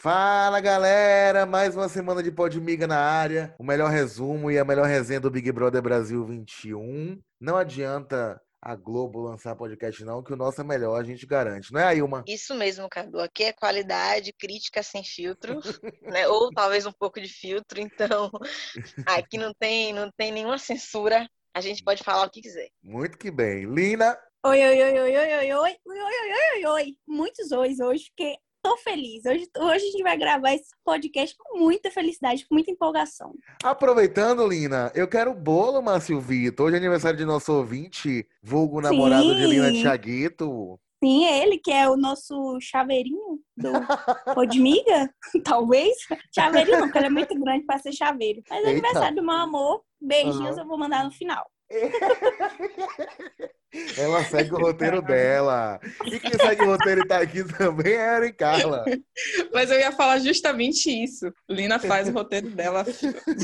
Fala galera, mais uma semana de Podmiga na área, o melhor resumo e a melhor resenha do Big Brother Brasil 21. Não adianta a Globo lançar podcast não, que o nosso é melhor, a gente garante, não é, Ailma? Isso mesmo, Cadu. Aqui é qualidade, crítica sem filtro, né? Ou talvez um pouco de filtro, então aqui não tem, não tem nenhuma censura. A gente pode falar o que quiser. Muito que bem. Lina. Oi, oi, oi, oi, oi, oi, oi, oi, oi, oi, oi. Muitos ois hoje, porque tô feliz. Hoje, hoje a gente vai gravar esse podcast com muita felicidade, com muita empolgação. Aproveitando, Lina, eu quero bolo, Márcio Vitor. Hoje é aniversário de nosso ouvinte, vulgo namorado Sim. de Lina Thiaguito. Sim, ele que é o nosso chaveirinho do Podmiga, talvez. Chaveirinho não, porque ele é muito grande para ser chaveiro. Mas é aniversário do meu amor. Beijinhos Aham. eu vou mandar no final. Ela segue o roteiro dela. E quem segue o roteiro e tá aqui também é a Erin Carla. Mas eu ia falar justamente isso. Lina faz o roteiro dela.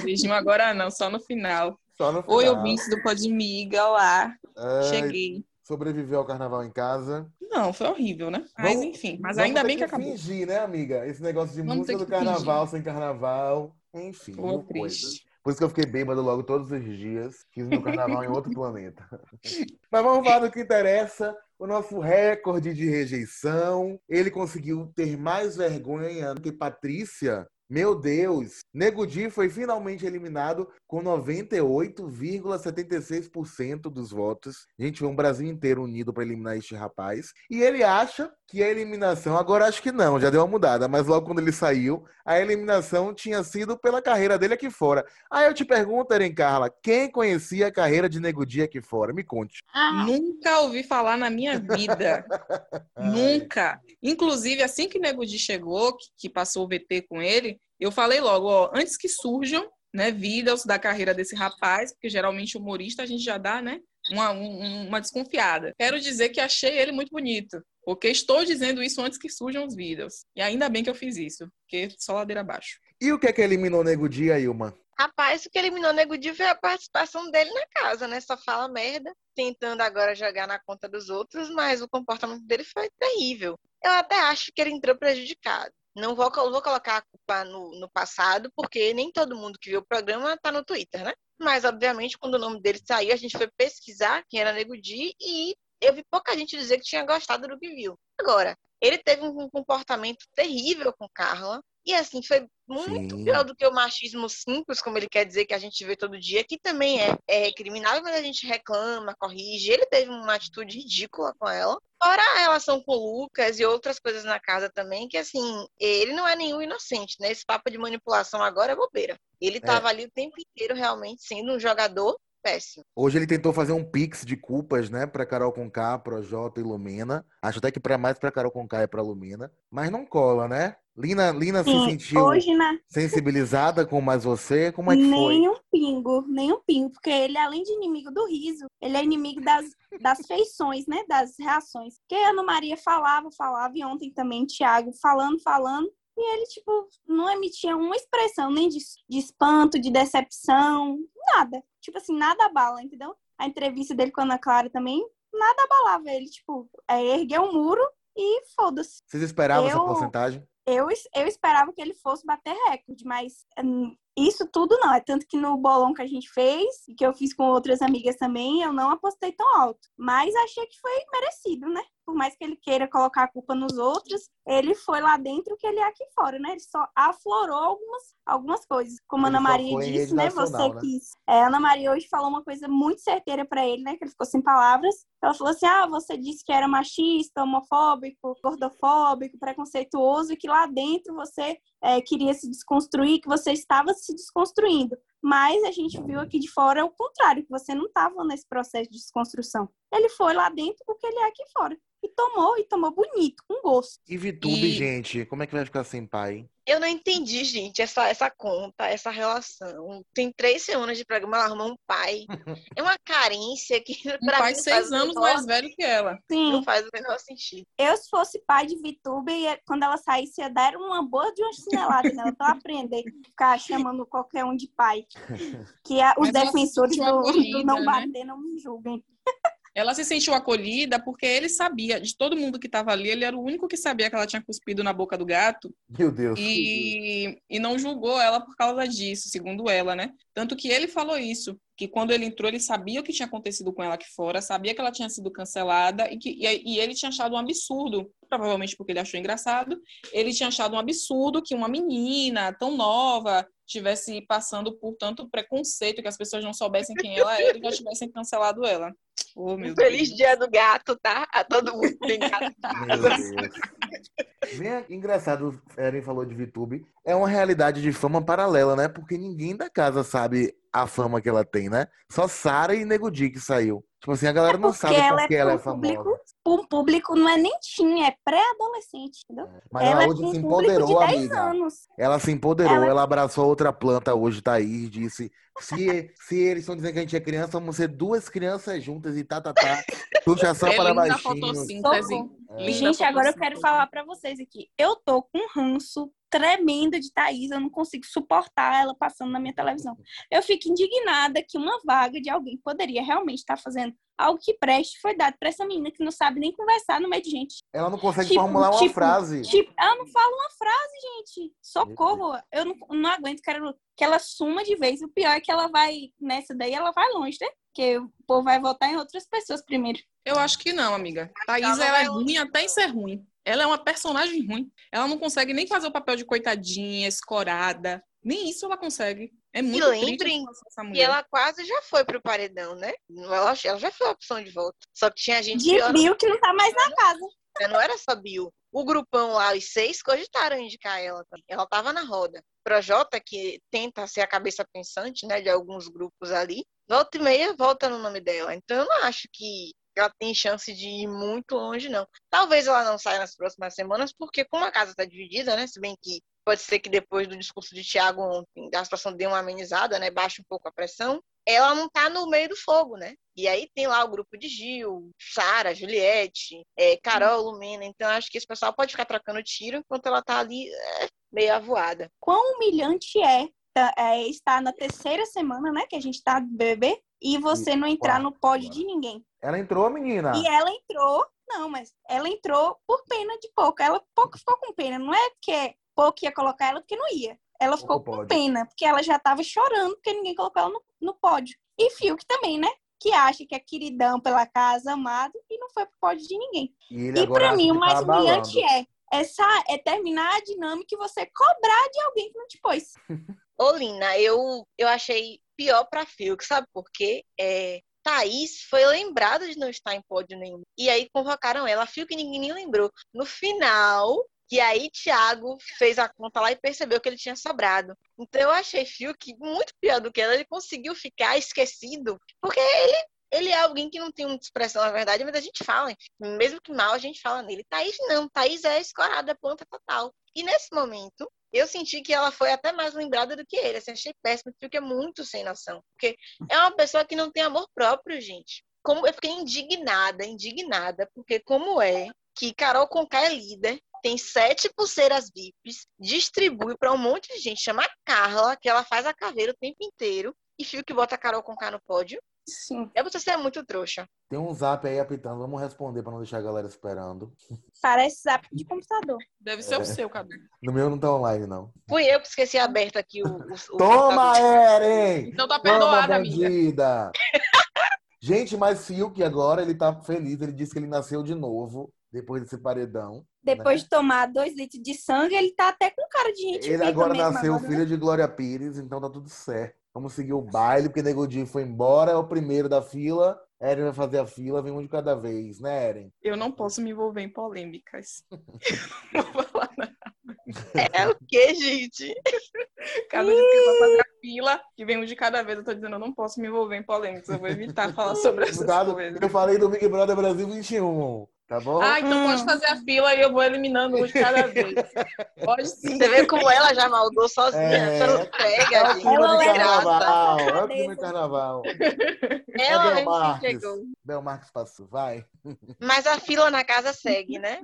Beijinho agora não, só no final. Só no final. Oi, ouvintes do Podmiga, olá. Ai, Cheguei. Sobreviveu ao carnaval em casa. Não, foi horrível, né? Mas Vamos- enfim, mas ainda bem que acabou. fingir, né, amiga? Esse negócio de Vamos música do que carnaval sem carnaval. Enfim, Pô, triste. coisas. Por isso que eu fiquei bêbado logo todos os dias. Fiz meu carnaval em outro planeta. Mas vamos falar do que interessa. O nosso recorde de rejeição. Ele conseguiu ter mais vergonha do que Patrícia. Meu Deus! Nego Di foi finalmente eliminado com 98,76% dos votos. Gente, foi um Brasil inteiro unido para eliminar este rapaz. E ele acha que a eliminação, agora acho que não, já deu uma mudada, mas logo quando ele saiu, a eliminação tinha sido pela carreira dele aqui fora. Aí eu te pergunto, Eren Carla, quem conhecia a carreira de Nego Di aqui fora? Me conte. Ah, Nunca ouvi falar na minha vida. Nunca. Inclusive, assim que Nego Di chegou, que, que passou o VT com ele, eu falei logo, ó, antes que surjam né, vídeos da carreira desse rapaz, porque geralmente humorista a gente já dá, né, uma, um- uma desconfiada. Quero dizer que achei ele muito bonito, porque estou dizendo isso antes que surjam os vídeos. E ainda bem que eu fiz isso, porque só ladeira abaixo. E o que é que eliminou o Nego Di, Ailma? Rapaz, o que eliminou o Nego Di foi a participação dele na casa, né? Só fala merda, tentando agora jogar na conta dos outros, mas o comportamento dele foi terrível. Eu até acho que ele entrou prejudicado. Não vou, vou colocar a culpa no, no passado, porque nem todo mundo que viu o programa tá no Twitter, né? Mas, obviamente, quando o nome dele saiu, a gente foi pesquisar quem era Nego Di e eu vi pouca gente dizer que tinha gostado do que viu. Agora, ele teve um comportamento terrível com Carla. E assim, foi muito Sim. pior do que o machismo simples, como ele quer dizer que a gente vê todo dia, que também é, é recriminável, mas a gente reclama, corrige. Ele teve uma atitude ridícula com ela. Fora a relação com o Lucas e outras coisas na casa também, que assim, ele não é nenhum inocente, né? Esse papo de manipulação agora é bobeira. Ele tava ali o tempo inteiro realmente sendo um jogador péssimo. Hoje ele tentou fazer um pix de culpas, né, pra Carol Conká, Projota e Lumena. Acho até que para mais pra Carol Conká e pra Lumena, mas não cola, né? Lina, Lina se sim, sentiu hoje na sensibilizada com mais você? Como é que foi? nem um pingo, nem um pingo, porque ele, além de inimigo do riso, ele é inimigo das, das feições, né? Das reações. Porque a Ana Maria falava, falava, e ontem também, Thiago, falando, falando, e ele, tipo, não emitia uma expressão, nem de, de espanto, de decepção, nada. Tipo assim, nada abala, entendeu? A entrevista dele com a Ana Clara também, nada abalava ele, tipo, é, ergueu um muro e foda-se. Vocês esperavam essa Eu- porcentagem? Eu, eu esperava que ele fosse bater recorde, mas hum, isso tudo não. É tanto que no bolão que a gente fez, e que eu fiz com outras amigas também, eu não apostei tão alto. Mas achei que foi merecido, né? Por mais que ele queira colocar a culpa nos outros, ele foi lá dentro que ele é aqui fora, né? Ele só aflorou algumas, algumas coisas. Como a Ele Ana Maria disse, né? nacional, Você né? quis. É, Ana Maria hoje falou uma coisa muito certeira pra ele, né? Que ele ficou sem palavras. Ela falou assim: ah, você disse que era machista, homofóbico, gordofóbico, preconceituoso, e que lá dentro você é, queria se desconstruir, que você estava se desconstruindo. Mas a gente viu aqui de fora o contrário, que você não estava nesse processo de desconstrução. Ele foi lá dentro porque ele é aqui fora. Tomou, e tomou bonito, com gosto. E Vitube, E- gente, como é que vai ficar sem pai? Eu não entendi, gente, essa, essa conta, essa relação. Tem três semanas de programa, ela arruma um pai. É uma carência que, Um pra pai mim, seis anos menor- mais velho que ela. Sim, Não faz o menor sentido. eu se fosse pai de Vitube, ia- quando ela saísse, ia dar uma boa de uma chinelada nela pra ela aprender. Ficar chamando qualquer um de pai. Que a- os Mas defensores do, do não né? bater não me julguem. Ela se sentiu acolhida porque ele sabia, de todo mundo que estava ali, ele era o único que sabia que ela tinha cuspido na boca do gato. Meu Deus. E, e não julgou ela por causa disso, segundo ela, né? Tanto que ele falou isso, que quando ele entrou, ele sabia o que tinha acontecido com ela aqui fora, sabia que ela tinha sido cancelada e que e, e ele tinha achado um absurdo, provavelmente porque ele achou engraçado, ele tinha achado um absurdo que uma menina tão nova tivesse passando por tanto preconceito que as pessoas não soubessem quem ela era e já tivessem cancelado ela. Oh, meu Feliz Deus. dia do gato, tá? A todo mundo tem gato. Meu Deus. Bem engraçado, Eren falou de VTube. É uma realidade de fama paralela, né? Porque ninguém da casa sabe a fama que ela tem, né? Só Sara e Nego Di que saiu. Tipo assim, a galera não porque sabe ela por que é ela é um público, famosa. um público não é nem teen, é pré-adolescente, entendeu? Mas ela ela é hoje pra um se empoderou, 10 amiga. anos. Ela se empoderou, Ela- ela abraçou outra planta hoje, Thaís, disse. Se, se eles estão dizendo que a gente é criança, vamos ser duas crianças juntas e tá, tá, tá. Puxação É para baixinho. fotossíntese. É. Gente, agora eu quero falar pra vocês aqui. Eu tô com um ranço tremendo de Thaís, eu não consigo suportar ela passando na minha televisão. Eu fico indignada que uma vaga de alguém poderia realmente estar fazendo algo que preste foi dado pra essa menina que não sabe nem conversar no meio de gente. Ela não consegue Tipo, formular uma tipo, frase. Tipo, ela não fala uma frase, gente. Socorro. Eu não, não aguento, quero que ela suma de vez. O pior é que ela vai, nessa daí, ela vai longe, né? Porque o povo vai votar em outras pessoas primeiro. Eu acho que não, amiga. Thaís, Ela ela é ruim até em ser ruim. Ela é uma personagem ruim. Ela não consegue nem fazer o papel de coitadinha, escorada. Nem isso ela consegue. É muito triste lembrem E ela quase já foi pro paredão, né? Ela, ela já foi a opção de voto. Só que tinha gente De pior. Bill que não tá mais na casa. Não era só Bill. O grupão lá, os seis, cogitaram indicar ela também. Ela tava na roda. Projota, que tenta ser a cabeça pensante, né, de alguns grupos ali, volta e meia volta no nome dela. Então eu não acho que ela tem chance de ir muito longe, não. Talvez ela não saia nas próximas semanas, porque como a casa está dividida, né, se bem que pode ser que depois do discurso de Tiago ontem, a situação dê uma amenizada, né, baixe um pouco a pressão, ela não tá no meio do fogo, né? E aí tem lá o grupo de Gil, Sara, Juliette, é, Carol, Lumena. Então acho que esse pessoal pode ficar trocando tiro enquanto ela tá ali é, meio avoada. Quão humilhante é, tá- é estar na terceira semana, né? Que a gente tá do BBB. E você não entrar no pódio de ninguém. Ela entrou, menina. E ela entrou, não, mas ela entrou por pena de pouco. Ela pouco ficou com pena. Não é porque pouco ia colocar ela, porque não ia. Ela ficou Pouco com pode. pena, porque ela já tava chorando porque ninguém colocou ela no, no pódio. E Fiuk também, né? Que acha que é queridão pela casa, amado, e não foi pro pódio de ninguém. E, ele E agora pra acha mim, que o tá mais abalando. humilhante é essa é terminar a dinâmica e você cobrar de alguém que não te pôs. Ô, Lina, eu, eu achei pior pra Fiuk, sabe por quê? É, Thaís foi lembrada de não estar em pódio nenhum. E aí convocaram ela. A Fiuk ninguém nem lembrou. No final, que aí Thiago fez a conta lá e percebeu que ele tinha sobrado. Então eu achei Fiuk muito pior do que ela. Ele conseguiu ficar esquecido. Porque ele, ele é alguém que não tem muita expressão, na verdade, mas a gente fala. Mesmo que mal, a gente fala nele. Thaís não. Thaís é escorada, ponta total. E nesse momento, eu senti que ela foi até mais lembrada do que ele. Assim, achei péssimo, porque é muito sem noção. Porque é uma pessoa que não tem amor próprio, gente. Como, eu fiquei indignada, indignada, porque como é que Carol Conká é líder, tem sete pulseiras VIPs, distribui para um monte de gente, chama Carla, que ela faz a caveira o tempo inteiro, e fio que bota a Carol Conká no pódio. Sim. É você ser muito trouxa. Tem um zap aí apitando, vamos responder pra não deixar a galera esperando. Parece zap de computador. Deve ser o seu, cabelo. No meu não tá online, não. Fui eu que esqueci aberto aqui o. o- o Toma, Eren! Então tá perdoada, amiga. Gente, mas Fiuk agora, ele tá feliz. Ele disse que ele nasceu de novo, depois desse paredão. Depois de tomar dois litros de sangue, ele tá até com cara de gente Ele agora mesmo nasceu agora, né? filho de Glória Pires, então tá tudo certo. Vamos seguir o baile, porque Nego Di foi embora, é o primeiro da fila. Eren vai fazer a fila, vem um de cada vez, né, Eren? Eu não posso me envolver em polêmicas. não vou falar nada. É o que, gente? Cada vez que eu vou fazer a fila, que vem um de cada vez, eu tô dizendo, eu não posso me envolver em polêmicas. Eu vou evitar falar sobre essas Cuidado, coisas. eu falei do Big Brother Brasil 21, tá bom? Ah, então Hum. pode fazer a fila e eu vou eliminando um de cada vez. Pode sim. Você vê como ela já maldou sozinha. É. Você não É pega, o gente. clima Ela de carnaval, é o clima de carnaval. Ela Marques. entregou. Bel Marques passou, vai. Mas a fila na casa segue, né?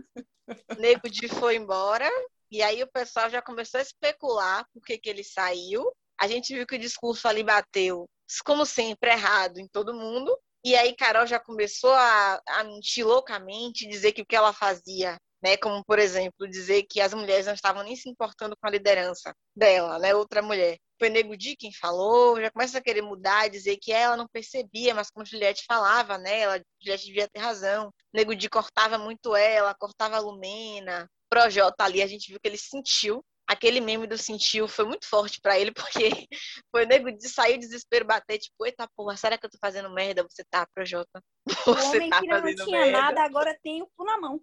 Nego Di foi embora. E aí o pessoal já começou a especular por que, que ele saiu. A gente viu que o discurso ali bateu, como sempre, errado em todo mundo. E aí Carol já começou a, a mentir loucamente, dizer que o que ela fazia né? Como, por exemplo, dizer que as mulheres não estavam nem se importando com a liderança dela, né? Outra mulher. Foi Nego Di quem falou, já começa a querer mudar, dizer que ela não percebia, mas como Juliette falava, né? Ela, Juliette devia ter razão. Nego Di cortava muito ela, cortava a Lumena. Projota ali, a gente viu que ele sentiu aquele meme do sentiu foi muito forte para ele, porque foi o nego de sair o desespero, bater, tipo, eita porra, será que eu tô fazendo merda? Você tá, Projota. Você o homem tá que não tinha merda. nada, agora tem o cu na mão.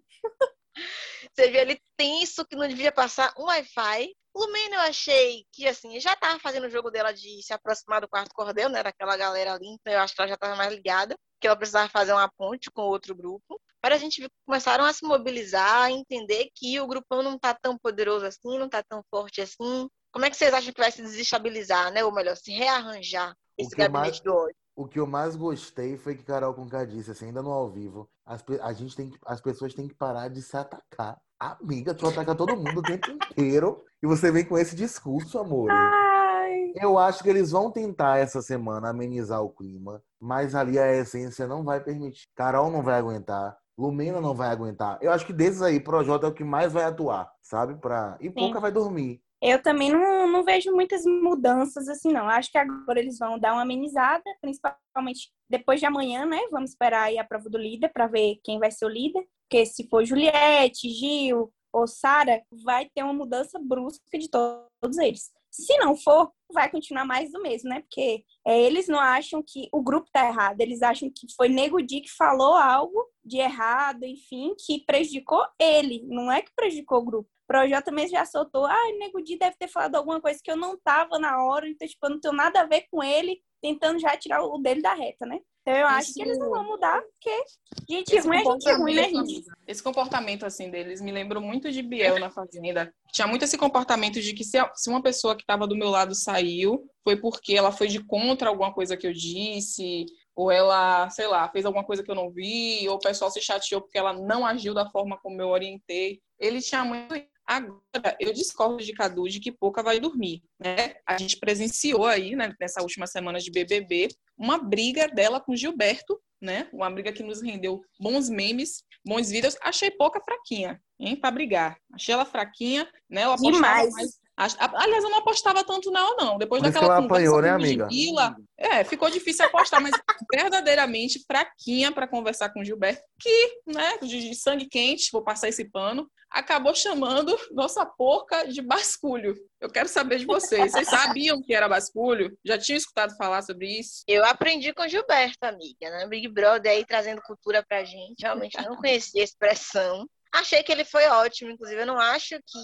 Você vê ele tenso que não devia passar um Wi-Fi. Lumena eu achei que, assim, já tava fazendo o jogo dela de se aproximar do quarto cordel, né? Daquela galera ali, então eu acho que ela já tava mais ligada, que ela precisava fazer uma ponte com outro grupo. Mas a gente viu que começaram a se mobilizar, a entender que o grupão não tá tão poderoso assim, não tá tão forte assim. Como é que vocês acham que vai se desestabilizar, né? Ou melhor, se rearranjar esse gabinete mais... do ódio? o que eu mais gostei foi que Carol Conká disse, assim, ainda no ao vivo, as, a gente tem que, as pessoas têm que parar de se atacar. Amiga, tu ataca todo mundo o tempo inteiro e você vem com esse discurso, amor. Ai. Eu acho que eles vão tentar essa semana amenizar o clima, mas ali a essência não vai permitir. Carol não vai aguentar. Lumena não vai aguentar. Eu acho que desses aí, Projota é o que mais vai atuar, sabe? Pra... E Sim. pouca vai dormir. Eu também não, não vejo muitas mudanças assim, não. Acho que agora eles vão dar uma amenizada, principalmente depois de amanhã, né? Vamos esperar a prova do líder para ver quem vai ser o líder. Porque se for Juliette, Gil ou Sara, vai ter uma mudança brusca de todos eles. Se não for, vai continuar mais do mesmo, né? Porque é, eles não acham que o grupo tá errado, eles acham que foi Nego Di que falou algo de errado, enfim, que prejudicou ele, não é que prejudicou o grupo. Projota mesmo já soltou, ah, Nego Di deve ter falado alguma coisa que eu não tava na hora, então, tipo, eu não tenho nada a ver com ele, tentando já tirar o dele da reta, né? Então eu acho Isso... que eles não vão mudar, porque gente esse ruim é gente ruim, né, gente? Esse comportamento, assim, deles me lembrou muito de Biel na Fazenda. Tinha muito esse comportamento de que se, se uma pessoa que estava do meu lado saiu, foi porque ela foi de contra alguma coisa que eu disse, ou ela, sei lá, fez alguma coisa que eu não vi, ou o pessoal se chateou porque ela não agiu da forma como eu orientei. Ele tinha muito Agora, eu discordo de Cadu de que pouca vai dormir, né? A gente presenciou aí, né, nessa última semana de BBB, uma briga dela com Gilberto, né? Uma briga que nos rendeu bons memes, bons vídeos. Achei pouca fraquinha, hein, para brigar. Achei ela fraquinha, né? Ela Demais. mais Aliás, eu não apostava tanto nela, não. Depois Por daquela conversa apanhou, né, amiga? Gila, é, ficou difícil apostar, mas verdadeiramente fraquinha para conversar com o Gilberto, que, né, de sangue quente, vou passar esse pano, acabou chamando nossa porca de basculho. Eu quero saber de vocês. Vocês sabiam que era basculho? Já tinham escutado falar sobre isso? Eu aprendi com o Gilberto, amiga, né? Big Brother aí trazendo cultura pra gente. Realmente não conhecia a expressão. Achei que ele foi ótimo, inclusive eu não acho que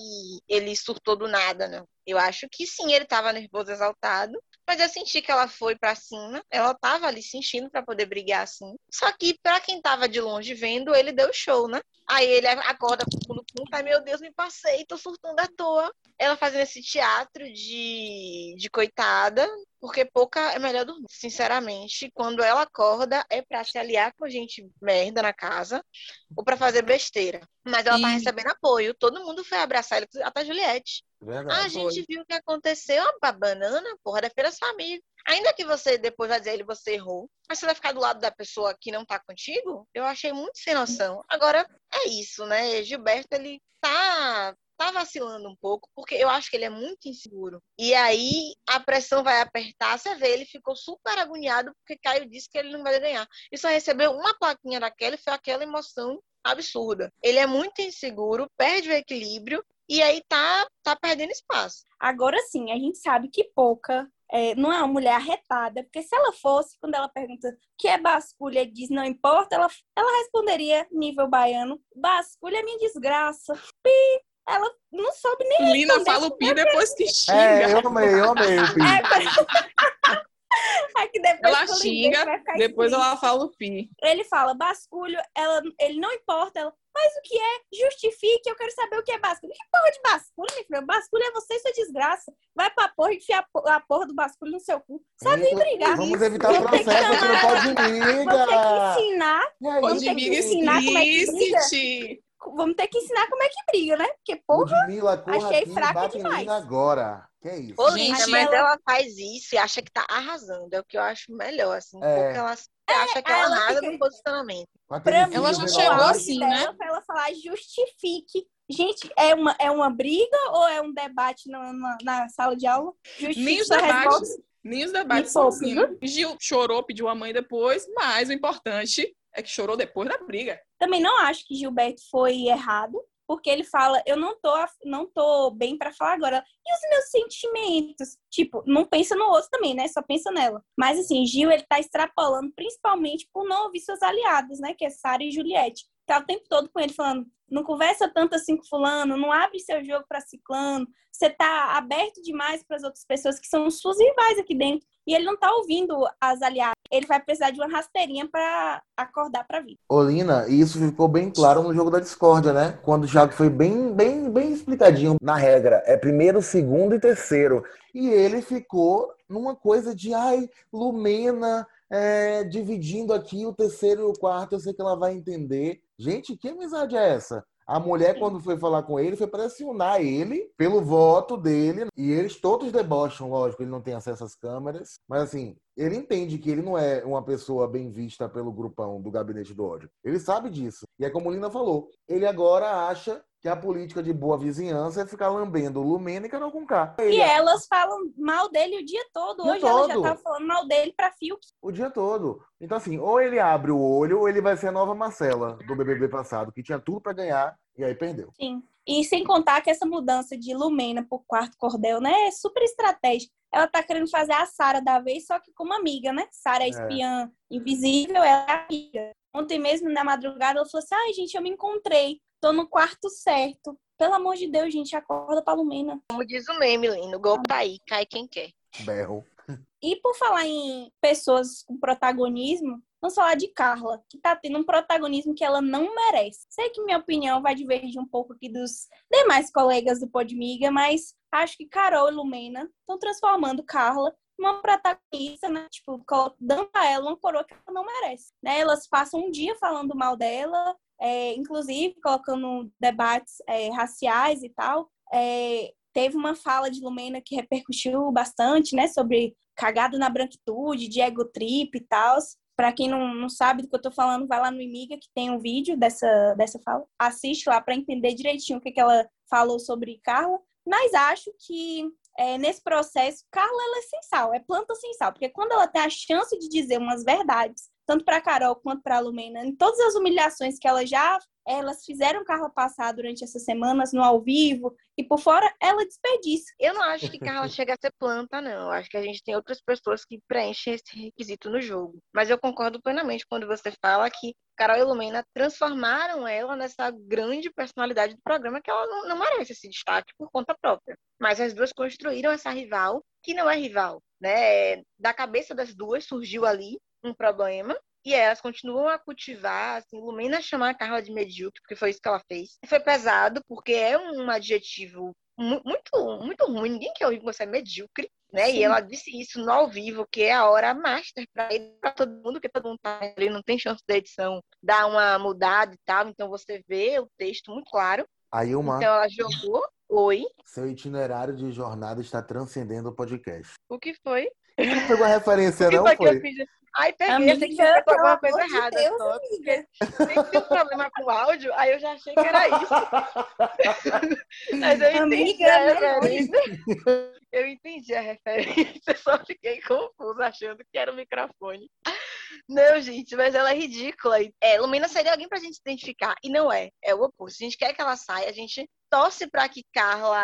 ele surtou do nada, não. Eu acho que sim, ele estava nervoso, exaltado, mas eu senti que ela foi para cima, ela estava ali se enchendo para poder brigar assim. Só que para quem estava de longe vendo, ele deu show, né? Aí ele acorda com o ai meu Deus, me passei, tô surtando à toa. Ela fazendo esse teatro de, de coitada, porque pouca é melhor dormir. Sinceramente, quando ela acorda, é pra se aliar com gente merda na casa ou pra fazer besteira. Mas ela e... tá recebendo apoio. Todo mundo foi abraçar ela, até a Juliette. Verdade, a gente viu o que aconteceu, a banana, porra, defenda sua amiga. Ainda que você depois vai dizer ele você errou, mas você vai ficar do lado da pessoa que não tá contigo, eu achei muito sem noção. Agora, é isso, né? Gilberto, ele tá tá vacilando um pouco, porque eu acho que ele é muito inseguro. E aí a pressão vai apertar, você vê, ele ficou super agoniado porque Caio disse que ele não vai ganhar. E só recebeu uma plaquinha daquela e foi aquela emoção absurda. Ele é muito inseguro, perde o equilíbrio e aí tá, tá perdendo espaço. Agora sim, a gente sabe que pouca é, não é uma mulher arretada, porque se ela fosse, quando ela pergunta o que é basculha e diz não importa, ela, ela responderia, nível baiano, basculha é minha desgraça. Pi, ela não soube nem Lina fala o pi depois que xinga. É, eu amei, eu amei o pi. É, é que depois ela xinga, depois ela fala o pi. Ele fala basculho, ela, ele não importa, ela, mas o que é? Justifique, eu quero saber o que é basculho. Que porra de basculho, meu filho? Basculho é você e sua desgraça. Vai pra porra e enfia a porra do basculho no seu cu. Sabe nem brigar. Vamos evitar o processo, que não pode briga. Vamos ter que ensinar. Vamos ter que ensinar como é que briga vamos ter que ensinar como é que briga, né? Porque, porra, Ludmilla, achei fraca demais. agora. Que é isso? Ô, Gente, mas ela... ela... faz isso e acha que tá arrasando. É o que eu acho melhor, assim. É. Porque ela Você acha que ela ela nada fica- no posicionamento. Pra mim, Ela já chegou assim, né? Pra ela falar, justifique. Gente, é uma, é uma briga ou é um debate na, na, na sala de aula? Justifique Nem os debates. Nem os debates são assim. Gil chorou, pediu a mãe depois, mas o importante é que chorou depois da briga. Também não acho que Gilberto foi errado, porque ele fala, eu não tô, não tô bem pra falar agora. E os meus sentimentos? Tipo, não pensa no outro também, né? Só pensa nela. Mas assim, Gil, ele tá extrapolando principalmente por não ouvir seus aliados, né? Que é Sara e Juliette. Tá o tempo todo com ele falando, não conversa tanto assim com fulano, não abre seu jogo pra ciclano, você tá aberto demais para as outras pessoas que são suas rivais aqui dentro. E ele não tá ouvindo as aliadas. Ele vai precisar de uma rasteirinha pra acordar pra vida. Olina, isso ficou bem claro no jogo da discórdia, né? Quando o Thiago foi bem, bem, bem explicadinho na regra. É primeiro, segundo e terceiro. E ele ficou numa coisa de, ai, Lumena, é, dividindo aqui o terceiro e o quarto, eu sei que ela vai entender. Gente, que amizade é essa? A mulher, quando foi falar com ele, foi pressionar ele pelo voto dele. E eles todos debocham, lógico, ele não tem acesso às câmeras. Mas assim, ele entende que ele não é uma pessoa bem vista pelo grupão do gabinete do ódio. Ele sabe disso. E é como Lina falou, ele agora acha que a política de boa vizinhança é ficar lambendo Lumena e Carol com K. E Ele, elas falam mal dele o dia todo. O dia Hoje ela já todo. tava falando mal dele pra Fiuk. o dia todo. Então, assim, ou ele abre o olho, ou ele vai ser a nova Marcela do BBB passado, que tinha tudo pra ganhar e aí perdeu. Sim. E sem contar que essa mudança de Lumena pro quarto cordel, né? É super estratégica. Ela tá querendo fazer a Sara da vez, só que como amiga, né? Sara é É. espiã invisível, ela é amiga. Ontem mesmo, na madrugada, ela falou assim: ai, gente, eu me encontrei. Tô no quarto certo. Pelo amor de Deus, gente, acorda pra Lumena. Como diz o meme, Lino, o golpe tá aí, cai quem quer. Berro. E por falar em pessoas com protagonismo, vamos falar de Carla, que tá tendo um protagonismo que ela não merece. Sei que minha opinião vai divergir um pouco aqui dos demais colegas do Podmiga, mas acho que Carol e Lumena estão transformando Carla numa protagonista, né? Tipo, dando a ela uma coroa que ela não merece. Né? Elas passam um dia falando mal dela, é, inclusive colocando debates é, raciais e tal. É, teve uma fala de Lumena que repercutiu bastante, né? Sobre cagada na branquitude, de ego trip e tal. Para quem não, não sabe do que eu tô falando, vai lá no Imiga que tem um vídeo dessa, dessa fala. Assiste lá para entender direitinho o que, que ela falou sobre Carla. Mas acho que é, nesse processo, Carla é sem sal, é planta sem sal, porque quando ela tem a chance de dizer umas verdades, tanto para Carol quanto para Lumena, em todas as humilhações que ela já elas fizeram Carla passar durante essas semanas no ao vivo e por fora ela desperdiça. Eu não acho que Carla chega a ser planta, não. Acho que a gente tem outras pessoas que preenchem esse requisito no jogo. Mas eu concordo plenamente quando você fala que Carol e Lumena transformaram ela nessa grande personalidade do programa que ela não, não merece esse destaque por conta própria. Mas as duas construíram essa rival que não é rival, né? Da cabeça das duas surgiu ali um problema e elas continuam a cultivar, assim, Lumena chamar a Carla de medíocre, porque foi isso que ela fez. Foi pesado, porque é um adjetivo mu- muito, muito ruim. Ninguém quer ouvir que você é medíocre, né? Sim. E ela disse isso no ao vivo, que é a hora master para para todo mundo, que todo mundo tá ali, não tem chance da edição dar uma mudada e tal. Então você vê o texto muito claro. Aí uma, Então ela jogou. Oi. seu itinerário de jornada está transcendendo o podcast. O que foi? Não pegou a referência, não foi foi? fiz? Ai, peguei, Amiga, achei que tinha feito pelo alguma coisa de errada Deus, só. amiga. Tem que ter um problema com o áudio, aí eu já achei que era isso. Mas eu entendi Amiga, a referência. Eu entendi a referência, só fiquei confusa achando que era o microfone. Não, gente, mas ela é ridícula. É, Lumina seria alguém pra gente se identificar, e não é. É o oposto. A gente quer que ela saia, a gente torce pra que Carla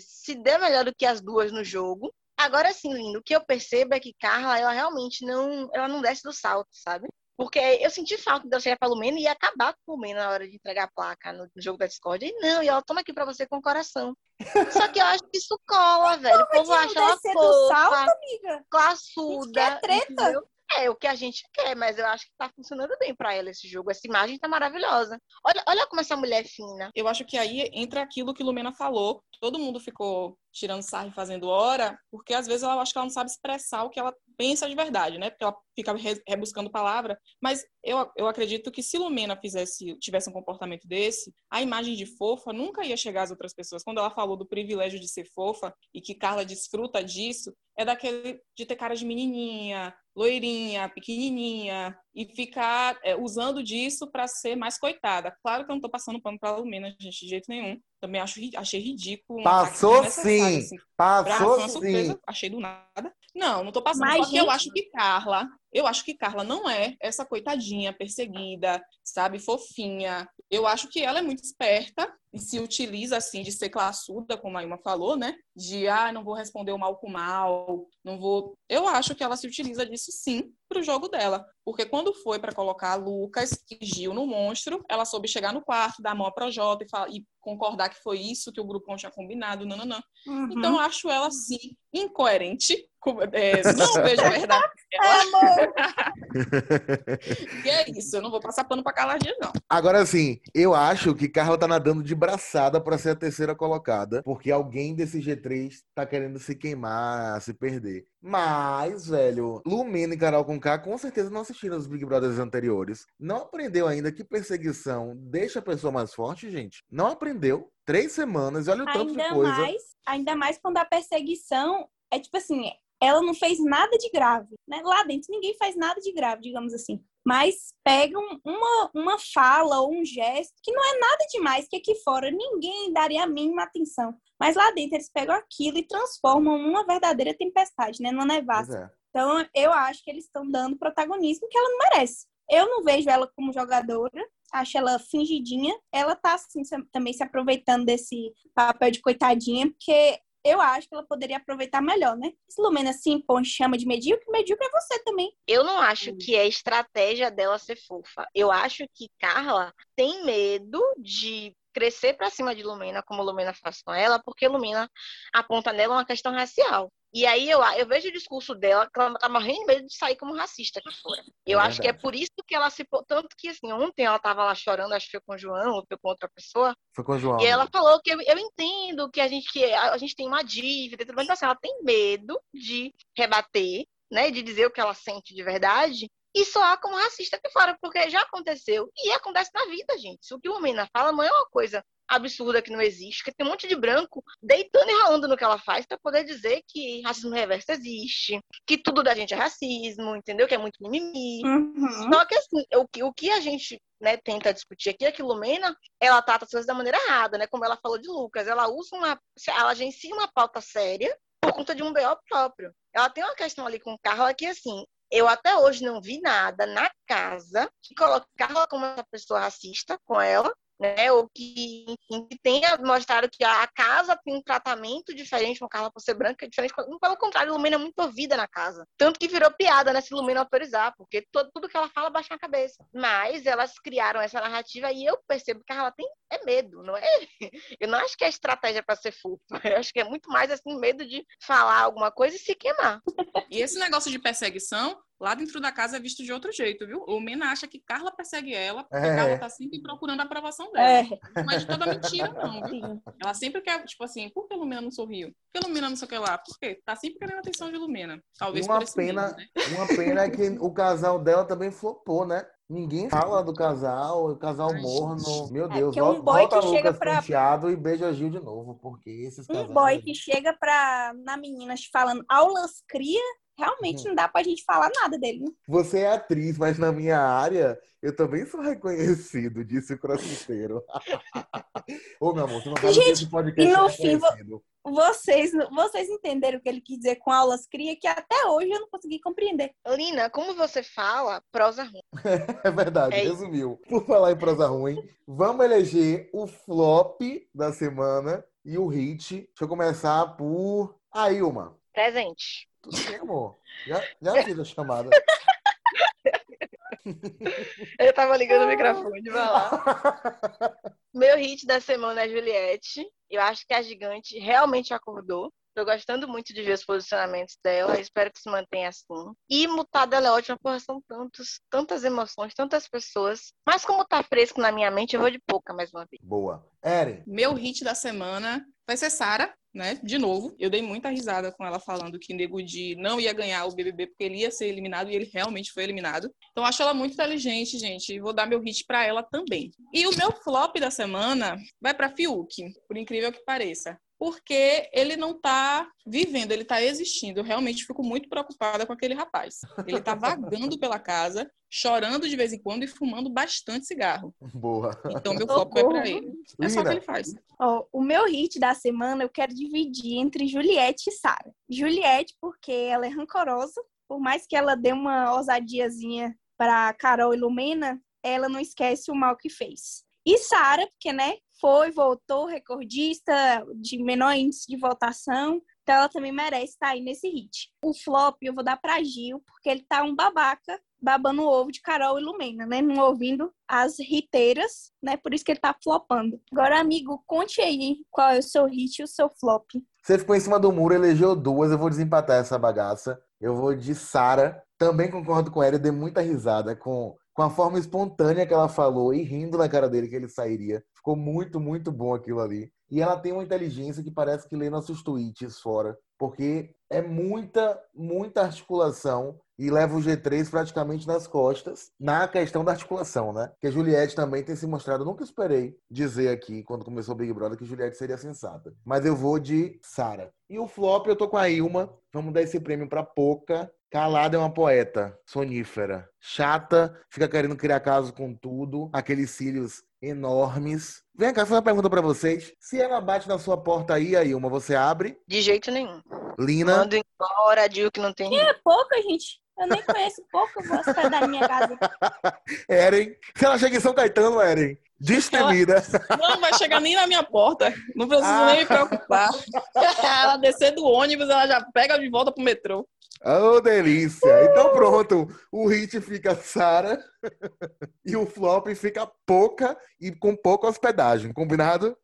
se dê melhor do que as duas no jogo. Agora sim, lindo, o que eu percebo é que Carla, ela realmente não, ela não desce do salto, sabe? Porque eu senti falta dela chegar pra Lumena e ia acabar com a Lumena na hora de entregar a placa no jogo da Discord. E não, e ela toma aqui pra você com o coração. Só que eu acho que isso cola, velho. O povo de não acha ela do salto, fofa, amiga. classuda. quer treta. entendeu? É o que a gente quer, mas eu acho que tá funcionando bem pra ela esse jogo. Essa imagem tá maravilhosa. Olha, olha como essa mulher é fina. Eu acho que aí entra aquilo que Lumena falou. Todo mundo ficou tirando sarro e fazendo hora, porque às vezes eu acho que ela não sabe expressar o que ela pensa de verdade, né? Porque ela fica re- rebuscando palavra. Mas eu, eu acredito que se Lumena fizesse, tivesse um comportamento desse, a imagem de fofa nunca ia chegar às outras pessoas. Quando ela falou do privilégio de ser fofa e que Carla desfruta disso, é daquele de ter cara de menininha, loirinha, pequenininha, e ficar é, usando disso para ser mais coitada. Claro que eu não tô passando pano pra Lumina, gente, de jeito nenhum. Também acho, achei ridículo. Passou sim. assim. Pra Passou uma surpresa, sim. achei do nada. Não, não tô passando, Mas, só que eu gente- acho que Carla, eu acho que Carla não é essa coitadinha, perseguida, sabe, fofinha. Eu acho que ela é muito esperta e se utiliza, assim, de ser classuda, como a Ilma falou, né? De, ah, não vou responder o mal com o mal, não vou... Eu acho que ela se utiliza disso, sim, pro jogo dela. Porque quando foi para colocar Lucas e Gil no monstro, ela soube chegar no quarto, dar a mão pra Jota e, falar- e concordar que foi isso que o grupão tinha combinado, não, não, não. Uhum. Então, eu acho ela, sim, incoerente. com- é, não vejo a verdade É. E é isso, eu não vou passar pano pra Carla Dias, não. Agora, assim, eu acho que Carla tá nadando de braçada pra ser a terceira colocada, porque alguém desse G3 tá querendo se queimar, se perder. Mas, velho, Lumena e Carol Conká com certeza não assistiram os Big Brothers anteriores. Não aprendeu ainda que perseguição deixa a pessoa mais forte, gente. Não aprendeu. Três semanas, e olha o tanto Ainda de coisa. mais, ainda mais quando a perseguição é tipo assim, ela não fez nada de grave, né? Lá dentro ninguém faz nada de grave, digamos assim. Mas pegam uma, uma fala ou um gesto que não é nada demais, que aqui fora ninguém daria a mínima atenção. Mas lá dentro eles pegam aquilo e transformam numa verdadeira tempestade, né? Numa nevasca. Então, eu acho que eles estão dando protagonismo que ela não merece. Eu não vejo ela como jogadora, acho ela fingidinha. Ela tá, assim, também se aproveitando desse papel de coitadinha, porque eu acho que ela poderia aproveitar melhor, né? Se Lumena se impõe chama de medíocre, medíocre é você também. Eu não acho que é estratégia dela ser fofa. Eu acho que Carla tem medo de crescer pra cima de Lumena, como Lumena faz com ela, porque Lumena aponta nela uma questão racial. E aí eu, eu vejo o discurso dela que ela tá morrendo de medo de sair como racista aqui fora. Eu acho que é verdade. por isso que ela se. Tanto que, assim, ontem ela tava lá chorando, acho que foi com o João ou foi com outra pessoa. Foi com o João. E ela falou que eu, eu entendo que a gente, que a, gente tem uma dívida. Então, assim, ela tem medo de rebater, né? De dizer o que ela sente de verdade e soar como racista aqui fora, porque já aconteceu. E acontece na vida, gente. Se o que o Lumena fala não é uma coisa absurda que não existe, porque tem um monte de branco deitando e ralando no que ela faz para poder dizer que racismo reverso existe, que tudo da gente é racismo, entendeu? Que é muito mimimi. Uhum. Só que assim, o que, o que a gente né, tenta discutir aqui é que Lumena, ela trata as coisas da maneira errada, né? Como ela falou de Lucas, ela usa uma, ela agencia uma pauta séria por conta de um BO próprio. Ela tem uma questão ali com Carla que assim, eu até hoje não vi nada na casa que coloque Carla como essa pessoa racista com ela, né? Ou que, enfim, que tenha mostrado que a casa tem um tratamento diferente com Carla por ser branca, diferente. com- Pelo contrário, Lumena é muito ouvida na casa. Tanto que virou piada, né? Se Lumena autorizar, porque todo, tudo que ela fala baixa a cabeça. Mas elas criaram essa narrativa e eu percebo que ela tem é medo, não é? Eu não acho que é estratégia para ser fofa. Eu acho que é muito mais assim, medo de falar alguma coisa e se queimar. E esse negócio de perseguição, lá dentro da casa é visto de outro jeito, viu? O Mena acha que Carla persegue ela, porque É. Carla tá sempre procurando a aprovação dela. É, Não é de toda mentira, não, viu? sim. Ela sempre quer, tipo assim, por que Lumena não sorriu? Por que Lumena não sei o que lá? Por quê? Tá sempre querendo a atenção de Lumena. Talvez uma por esse pena, medo, né? uma pena é que o casal dela também flopou, né? Ninguém fala do casal, o casal Ai, morno. Meu É, Deus, porque um volta, boy volta que chega Lucas pra- penteado e beija Gil de novo, porque esses casais... Um boy que chega pra, na menina falando aulas cria, realmente não dá pra gente falar nada dele. né? Você é atriz, mas na minha área eu também sou reconhecido, disse o crossfiteiro. Ô, meu amor, você não sabe que Gente, esse podcast e no é fim. Vocês, vocês entenderam o que ele quis dizer com aulas cria, que até hoje eu não consegui compreender. Lina, como você fala, prosa ruim. É verdade, É isso. resumiu. Por falar em prosa ruim, vamos eleger o flop da semana e o hit. Deixa eu começar por a Ilma. Presente. Tudo bem, amor? Já, já fiz a chamada. Eu tava ligando o microfone, vai lá. Meu hit da semana é Juliette. Eu acho que a gigante realmente acordou. Tô gostando muito de ver os posicionamentos dela. Espero que se mantenha assim. E mutada ela é ótima, porque são tantos, tantas emoções, tantas pessoas. Mas como tá fresco na minha mente, eu vou de pouca mais uma vez. Boa. Eren. Meu hit da semana vai ser Sara, né? De novo. Eu dei muita risada com ela falando que Nego Di não ia ganhar o BBB porque ele ia ser eliminado e ele realmente foi eliminado. Então acho ela muito inteligente, gente. E vou dar meu hit pra ela também. E o meu flop da semana vai pra Fiuk, por incrível que pareça. Porque ele não tá vivendo, ele tá existindo. Eu realmente fico muito preocupada com aquele rapaz. Ele tá vagando pela casa, chorando de vez em quando e fumando bastante cigarro. Boa. Então meu foco é pra ele. É só o que Lina. ele faz. Ó, o meu hit da semana eu quero dividir entre Juliette e Sara. Juliette, porque ela é rancorosa, por mais que ela dê uma ousadiazinha pra Carol e Lumena, ela não esquece o mal que fez. E Sara, porque, né, foi, voltou, recordista de menor índice de votação, então ela também merece estar aí nesse hit. O flop eu vou dar pra Gil, porque ele tá um babaca babando o ovo de Carol e Lumena, né? Não ouvindo as hiteiras, né? Por isso que ele tá flopando. Agora, amigo, conte aí qual é o seu hit e o seu flop. Você ficou em cima do muro, elegeu duas. Eu vou desempatar essa bagaça. Eu vou de Sara. Também concordo com ela. Eu dei muita risada com, com a forma espontânea que ela falou e rindo na cara dele que ele sairia. Ficou muito, muito bom aquilo ali. E ela tem uma inteligência que parece que lê nossos tweets fora. Porque é muita, muita articulação e leva o G3 praticamente nas costas na questão da articulação, né? Que a Juliette também tem se mostrado. Nunca esperei dizer aqui, quando começou o Big Brother, que Juliette seria sensata. Mas eu vou de Sara. E o flop, eu tô com a Ilma. Vamos dar esse prêmio pra Poca. Calada é uma poeta, sonífera. Chata, fica querendo criar caso com tudo. Aqueles cílios enormes. Vem cá, fazer uma pergunta pra vocês. Se ela bate na sua porta aí, a Ilma, você abre? De jeito nenhum. Lina, Mando embora, digo que não tem. É pouca, gente. Eu nem conheço pouco, eu vou minha casa. Eren. Se ela chega em São Caetano, Eren. Destemida. Não vai chegar nem na minha porta. Não preciso Ah. nem me preocupar. ela descer do ônibus, ela já pega de volta pro metrô. Oh, delícia! Então pronto, o hit fica Sara e o flop fica pouca e com pouca hospedagem, combinado?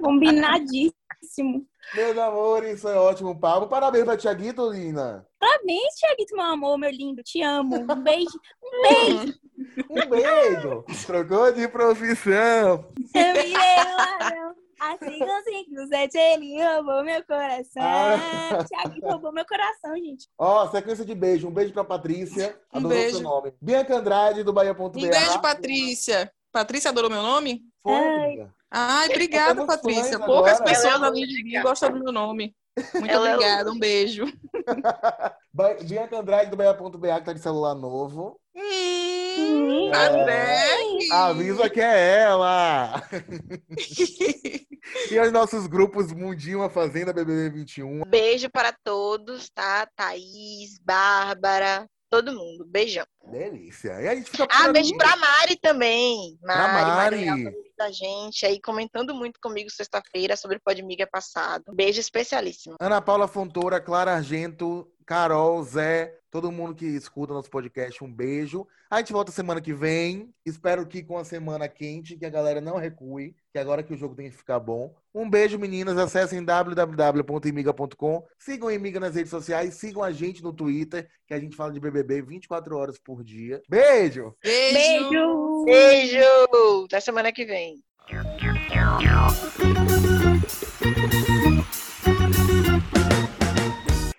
Combinadíssimo. Meus amores, foi ótimo papo. Parabéns pra Tiaguito, Lina. Parabéns, Thiaguito, meu amor, meu lindo. Te amo. Um beijo. Um beijo. Um beijo! Trocou de profissão. Eu virei um anão. Assim consigo, sete, ele roubou meu coração. Ah. Roubou meu coração, gente. Ó, sequência de beijo. Um beijo pra Patrícia. Um Adorou beijo. seu nome. Bianca Andrade, do Bahia.br. Um beijo, Patrícia. Patrícia adorou meu nome? Foi, Ai. Ai, obrigada, Patrícia. Poucas agora. pessoas é além de mim gostam do meu nome. Muito Ela é obrigada, um beijo. Bianca Andrade, do Bahia.br, que tá de celular novo. Hum, É. Avisa que é ela! e os nossos grupos Mundinho, a Fazenda BBB 21. Beijo para todos, tá? Thaís, Bárbara, todo mundo. Beijão. Delícia. E a gente fica Ah, beijo pra Mari também. Pra Mari, Mari. Mari da gente aí comentando muito comigo sexta-feira sobre o Podmiga passado. Beijo especialíssimo. Ana Paula Fontoura, Clara Argento, Carol, Zé, todo mundo que escuta nosso podcast, um beijo. A gente volta semana que vem. Espero que com a semana quente, que a galera não recue, que agora que o jogo tem que ficar bom. Um beijo, meninas. Acessem www.imiga.com. Sigam a Imiga nas redes sociais, sigam a gente no Twitter, que a gente fala de BBB 24 horas por dia. Beijo! Beijo. Beijo! Até semana que vem.